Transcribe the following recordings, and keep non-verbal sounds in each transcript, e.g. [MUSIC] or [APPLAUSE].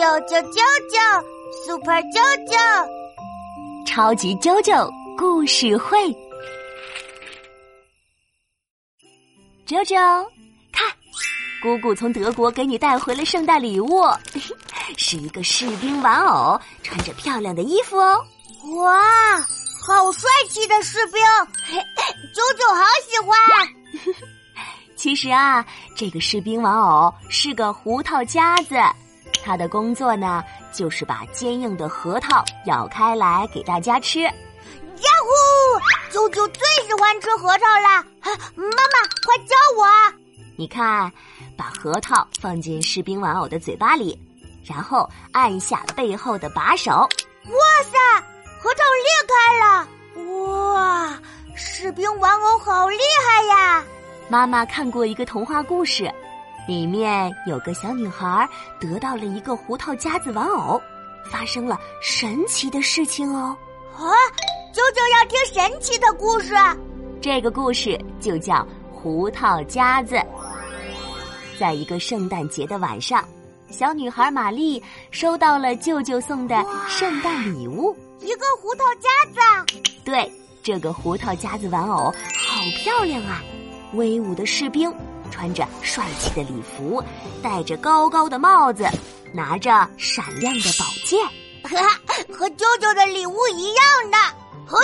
啾啾啾啾，Super 啾啾，超级啾啾故事会。啾啾，看，姑姑从德国给你带回了圣诞礼物，[LAUGHS] 是一个士兵玩偶，穿着漂亮的衣服哦。哇，好帅气的士兵，[LAUGHS] 啾啾好喜欢。[LAUGHS] 其实啊，这个士兵玩偶是个胡桃夹子，他的工作呢就是把坚硬的核桃咬开来给大家吃。呀呼，啾啾最喜欢吃核桃了。妈妈，快教我！你看，把核桃放进士兵玩偶的嘴巴里，然后按下背后的把手。哇塞，核桃裂开了！哇，士兵玩偶好厉害呀！妈妈看过一个童话故事，里面有个小女孩得到了一个胡桃夹子玩偶，发生了神奇的事情哦。啊，舅舅要听神奇的故事。这个故事就叫《胡桃夹子》。在一个圣诞节的晚上，小女孩玛丽收到了舅舅送的圣诞礼物——一个胡桃夹子。对，这个胡桃夹子玩偶好漂亮啊！威武的士兵，穿着帅气的礼服，戴着高高的帽子，拿着闪亮的宝剑，[LAUGHS] 和舅舅的礼物一样的。嘿，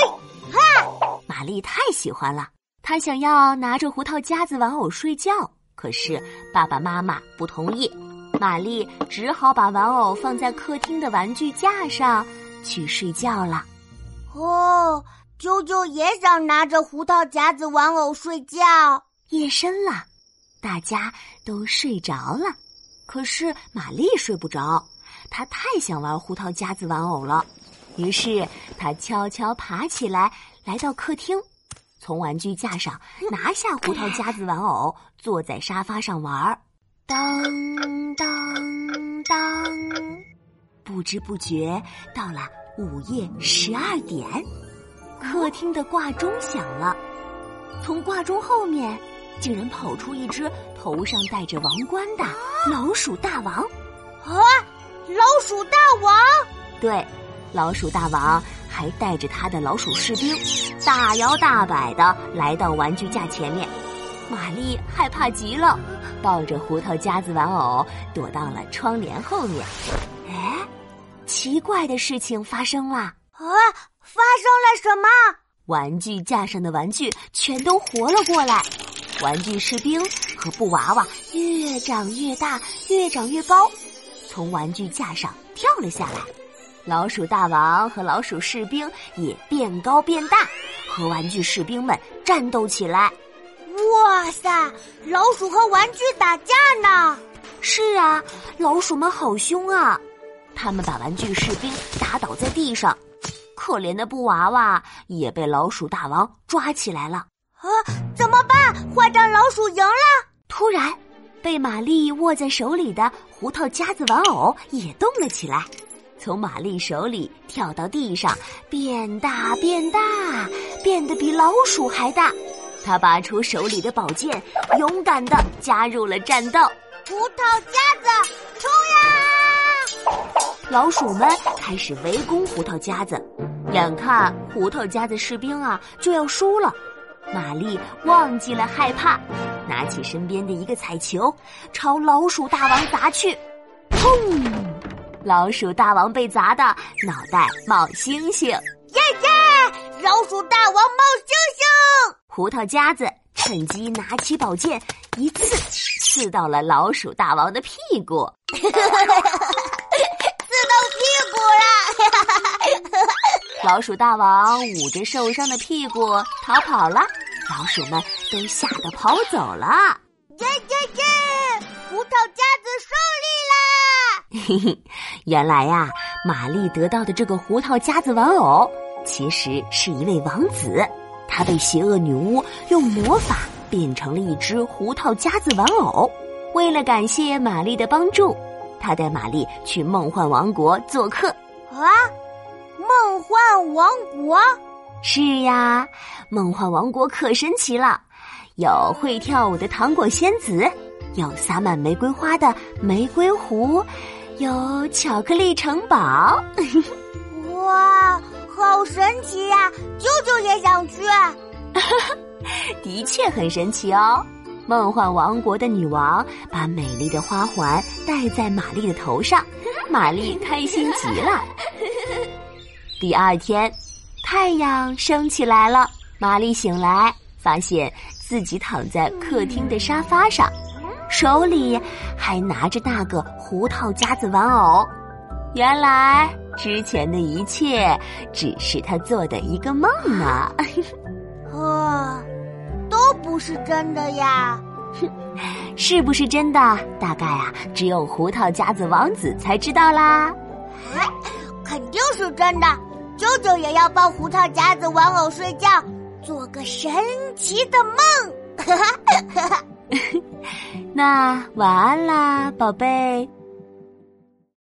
哈！玛丽太喜欢了，她想要拿着胡桃夹子玩偶睡觉，可是爸爸妈妈不同意。玛丽只好把玩偶放在客厅的玩具架上去睡觉了。哦。啾啾也想拿着胡桃夹子玩偶睡觉。夜深了，大家都睡着了，可是玛丽睡不着，她太想玩胡桃夹子玩偶了。于是她悄悄爬起来，来到客厅，从玩具架上拿下胡桃夹子玩偶，坐在沙发上玩。当当当，不知不觉到了午夜十二点。客厅的挂钟响了，从挂钟后面，竟然跑出一只头上戴着王冠的老鼠大王。啊，老鼠大王！对，老鼠大王还带着他的老鼠士兵，大摇大摆的来到玩具架前面。玛丽害怕极了，抱着胡桃夹子玩偶躲到了窗帘后面。哎，奇怪的事情发生了。啊！发生了什么？玩具架上的玩具全都活了过来，玩具士兵和布娃娃越长越大，越长越高，从玩具架上跳了下来。老鼠大王和老鼠士兵也变高变大，和玩具士兵们战斗起来。哇塞！老鼠和玩具打架呢？是啊，老鼠们好凶啊！他们把玩具士兵打倒在地上。可怜的布娃娃也被老鼠大王抓起来了啊！怎么办？坏蛋老鼠赢了！突然，被玛丽握在手里的胡桃夹子玩偶也动了起来，从玛丽手里跳到地上，变大变大，变得比老鼠还大。他拔出手里的宝剑，勇敢的加入了战斗。胡桃夹子，冲呀！老鼠们开始围攻胡桃夹子，眼看胡桃夹子士兵啊就要输了，玛丽忘记了害怕，拿起身边的一个彩球，朝老鼠大王砸去，砰！老鼠大王被砸的脑袋冒星星，耶耶！老鼠大王冒星星！胡桃夹子趁机拿起宝剑，一刺刺到了老鼠大王的屁股 [LAUGHS] 刺到屁股啦哈哈哈哈哈哈。[LAUGHS] 老鼠大王捂着受伤的屁股逃跑了，老鼠们都吓得跑走了。耶耶耶！胡桃夹子胜利啦！嘿嘿，原来呀，玛丽得到的这个胡桃夹子玩偶，其实是一位王子，他被邪恶女巫用魔法变成了一只胡桃夹子玩偶。为了感谢玛丽的帮助，他带玛丽去梦幻王国做客。啊！梦幻王国是呀，梦幻王国可神奇了，有会跳舞的糖果仙子，有洒满玫瑰花的玫瑰湖，有巧克力城堡。哇，好神奇呀！舅舅也想去。[LAUGHS] 的确很神奇哦。梦幻王国的女王把美丽的花环戴在玛丽的头上，玛丽开心极了。[LAUGHS] 第二天，太阳升起来了，玛丽醒来，发现自己躺在客厅的沙发上，手里还拿着那个胡桃夹子玩偶。原来之前的一切只是她做的一个梦呢。啊。[LAUGHS] 不是真的呀，哼，[LAUGHS] 是不是真的？大概啊，只有胡桃夹子王子才知道啦。哎，肯定是真的。舅舅也要抱胡桃夹子玩偶睡觉，做个神奇的梦。那晚安啦，宝贝。